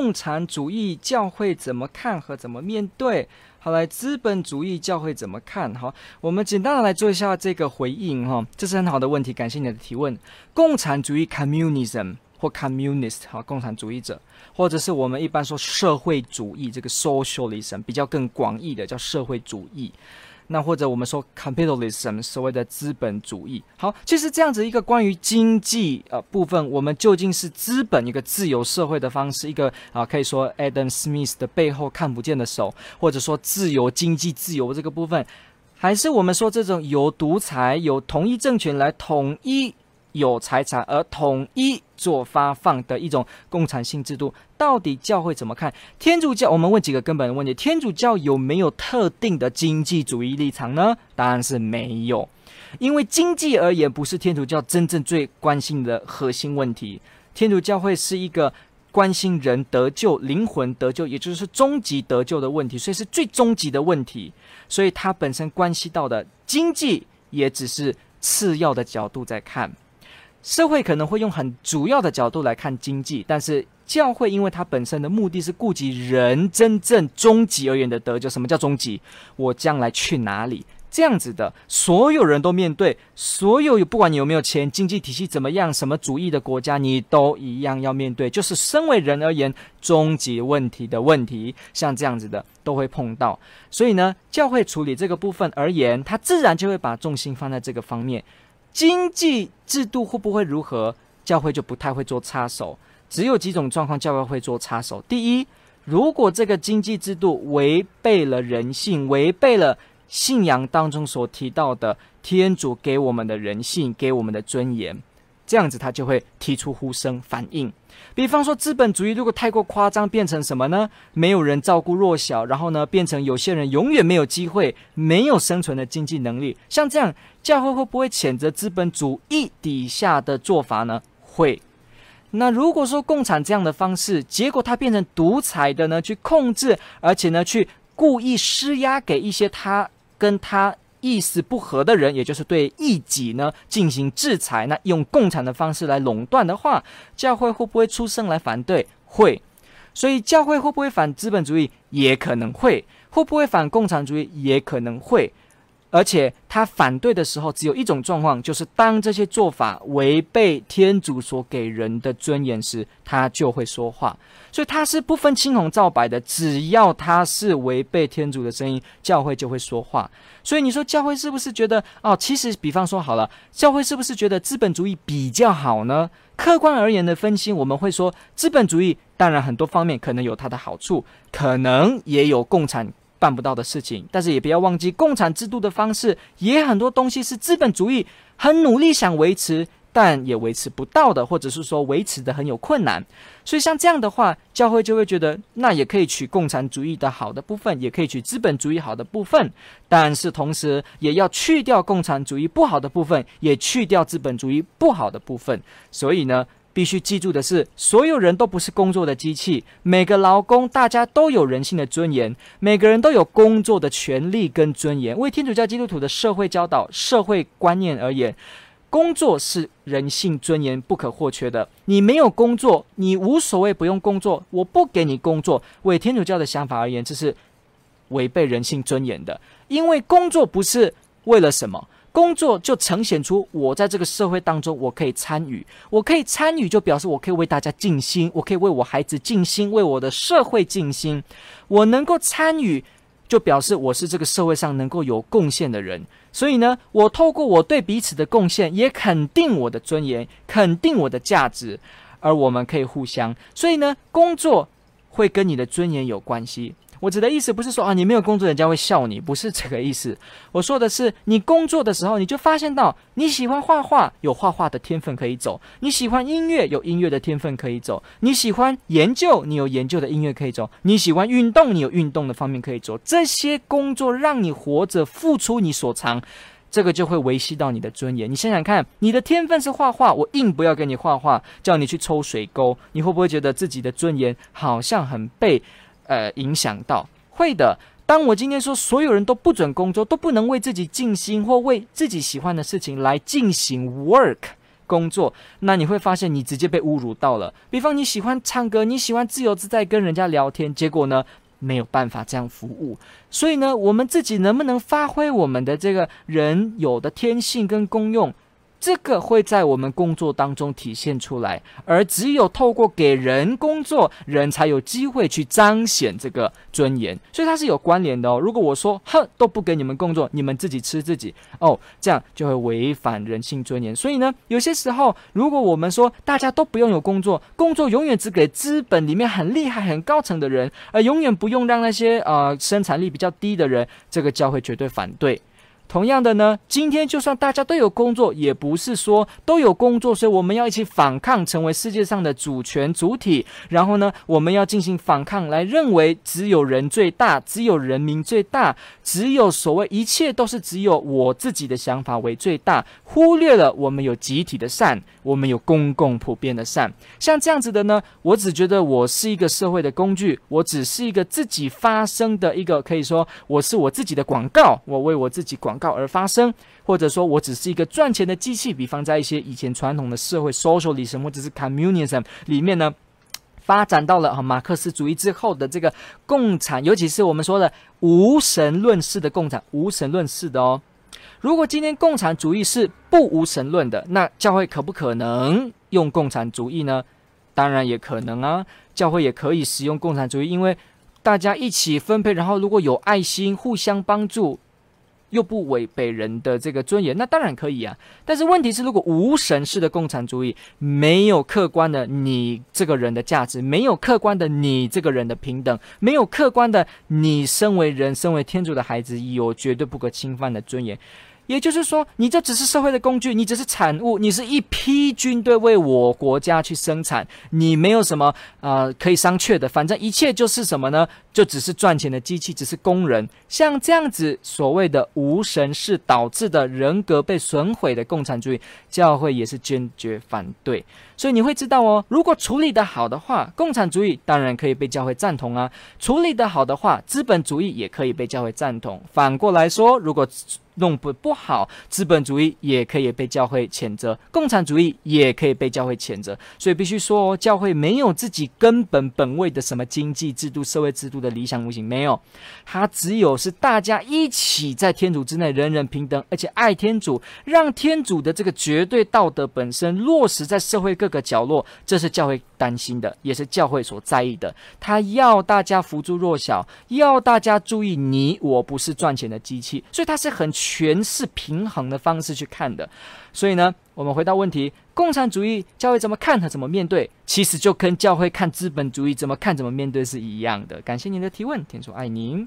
共产主义教会怎么看和怎么面对？好，来资本主义教会怎么看？好，我们简单的来做一下这个回应哈，这是很好的问题，感谢你的提问。共产主义 （communism） 或 communist 哈，共产主义者，或者是我们一般说社会主义这个 socialism，比较更广义的叫社会主义。那或者我们说 capitalism 所谓的资本主义，好，其实这样子一个关于经济呃部分，我们究竟是资本一个自由社会的方式，一个啊可以说 Adam Smith 的背后看不见的手，或者说自由经济自由这个部分，还是我们说这种有独裁有统一政权来统一。有财产而统一做发放的一种共产性制度，到底教会怎么看？天主教，我们问几个根本的问题：天主教有没有特定的经济主义立场呢？答案是没有，因为经济而言不是天主教真正最关心的核心问题。天主教会是一个关心人得救、灵魂得救，也就是终极得救的问题，所以是最终极的问题。所以它本身关系到的经济，也只是次要的角度在看。社会可能会用很主要的角度来看经济，但是教会因为它本身的目的是顾及人真正终极而言的得救。什么叫终极？我将来去哪里？这样子的，所有人都面对，所有不管你有没有钱，经济体系怎么样，什么主义的国家，你都一样要面对。就是身为人而言，终极问题的问题，像这样子的都会碰到。所以呢，教会处理这个部分而言，它自然就会把重心放在这个方面。经济制度会不会如何？教会就不太会做插手。只有几种状况，教会会做插手。第一，如果这个经济制度违背了人性，违背了信仰当中所提到的天主给我们的人性，给我们的尊严。这样子，他就会提出呼声反应。比方说，资本主义如果太过夸张，变成什么呢？没有人照顾弱小，然后呢，变成有些人永远没有机会，没有生存的经济能力。像这样，教会会不会谴责资本主义底下的做法呢？会。那如果说共产这样的方式，结果它变成独裁的呢，去控制，而且呢，去故意施压给一些他跟他。意思不合的人，也就是对异己呢进行制裁，那用共产的方式来垄断的话，教会会不会出声来反对？会。所以教会会不会反资本主义？也可能会。会不会反共产主义？也可能会。而且他反对的时候，只有一种状况，就是当这些做法违背天主所给人的尊严时，他就会说话。所以他是不分青红皂白的，只要他是违背天主的声音，教会就会说话。所以你说教会是不是觉得哦？其实比方说好了，教会是不是觉得资本主义比较好呢？客观而言的分析，我们会说资本主义当然很多方面可能有它的好处，可能也有共产。办不到的事情，但是也不要忘记，共产制度的方式也很多东西是资本主义很努力想维持，但也维持不到的，或者是说维持的很有困难。所以像这样的话，教会就会觉得，那也可以取共产主义的好的部分，也可以取资本主义好的部分，但是同时也要去掉共产主义不好的部分，也去掉资本主义不好的部分。所以呢，必须记住的是，所有人都不是工作的机器。每个劳工，大家都有人性的尊严，每个人都有工作的权利跟尊严。为天主教基督徒的社会教导、社会观念而言，工作是人性尊严不可或缺的。你没有工作，你无所谓不用工作，我不给你工作。为天主教的想法而言，这是违背人性尊严的，因为工作不是为了什么。工作就呈现出我在这个社会当中，我可以参与，我可以参与，就表示我可以为大家尽心，我可以为我孩子尽心，为我的社会尽心。我能够参与，就表示我是这个社会上能够有贡献的人。所以呢，我透过我对彼此的贡献，也肯定我的尊严，肯定我的价值，而我们可以互相。所以呢，工作会跟你的尊严有关系。我指的意思不是说啊，你没有工作人家会笑你，不是这个意思。我说的是，你工作的时候，你就发现到你喜欢画画，有画画的天分可以走；你喜欢音乐，有音乐的天分可以走；你喜欢研究，你有研究的音乐可以走；你喜欢运动，你有运动的方面可以走。这些工作让你活着，付出你所长。这个就会维系到你的尊严。你想想看，你的天分是画画，我硬不要给你画画，叫你去抽水沟，你会不会觉得自己的尊严好像很被呃影响到？会的。当我今天说所有人都不准工作，都不能为自己尽心或为自己喜欢的事情来进行 work 工作，那你会发现你直接被侮辱到了。比方你喜欢唱歌，你喜欢自由自在跟人家聊天，结果呢？没有办法这样服务，所以呢，我们自己能不能发挥我们的这个人有的天性跟功用？这个会在我们工作当中体现出来，而只有透过给人工作，人才有机会去彰显这个尊严，所以它是有关联的哦。如果我说哼，都不给你们工作，你们自己吃自己哦，这样就会违反人性尊严。所以呢，有些时候，如果我们说大家都不用有工作，工作永远只给资本里面很厉害、很高层的人，而永远不用让那些呃生产力比较低的人，这个教会绝对反对。同样的呢，今天就算大家都有工作，也不是说都有工作，所以我们要一起反抗，成为世界上的主权主体。然后呢，我们要进行反抗，来认为只有人最大，只有人民最大，只有所谓一切都是只有我自己的想法为最大，忽略了我们有集体的善，我们有公共普遍的善。像这样子的呢，我只觉得我是一个社会的工具，我只是一个自己发声的一个，可以说我是我自己的广告，我为我自己广。告而发生，或者说我只是一个赚钱的机器。比方在一些以前传统的社会，socialism 或者是 communism 里面呢，发展到了哈马克思主义之后的这个共产，尤其是我们说的无神论式的共产，无神论式的哦。如果今天共产主义是不无神论的，那教会可不可能用共产主义呢？当然也可能啊，教会也可以使用共产主义，因为大家一起分配，然后如果有爱心，互相帮助。又不违背人的这个尊严，那当然可以啊。但是问题是，如果无神式的共产主义没有客观的你这个人的价值，没有客观的你这个人的平等，没有客观的你身为人、身为天主的孩子有绝对不可侵犯的尊严。也就是说，你这只是社会的工具，你只是产物，你是一批军队为我国家去生产，你没有什么呃可以商榷的。反正一切就是什么呢？就只是赚钱的机器，只是工人。像这样子所谓的无神是导致的人格被损毁的共产主义，教会也是坚决反对。所以你会知道哦，如果处理得好的话，共产主义当然可以被教会赞同啊；处理得好的话，资本主义也可以被教会赞同。反过来说，如果弄不不好，资本主义也可以被教会谴责，共产主义也可以被教会谴责。所以必须说，教会没有自己根本本位的什么经济制度、社会制度的理想模型，没有，它只有是大家一起在天主之内，人人平等，而且爱天主，让天主的这个绝对道德本身落实在社会各个角落，这是教会担心的，也是教会所在意的。他要大家扶助弱小，要大家注意你我不是赚钱的机器，所以他是很。权势平衡的方式去看的，所以呢，我们回到问题：共产主义教会怎么看和怎么面对，其实就跟教会看资本主义怎么看怎么面对是一样的。感谢您的提问，天主爱您。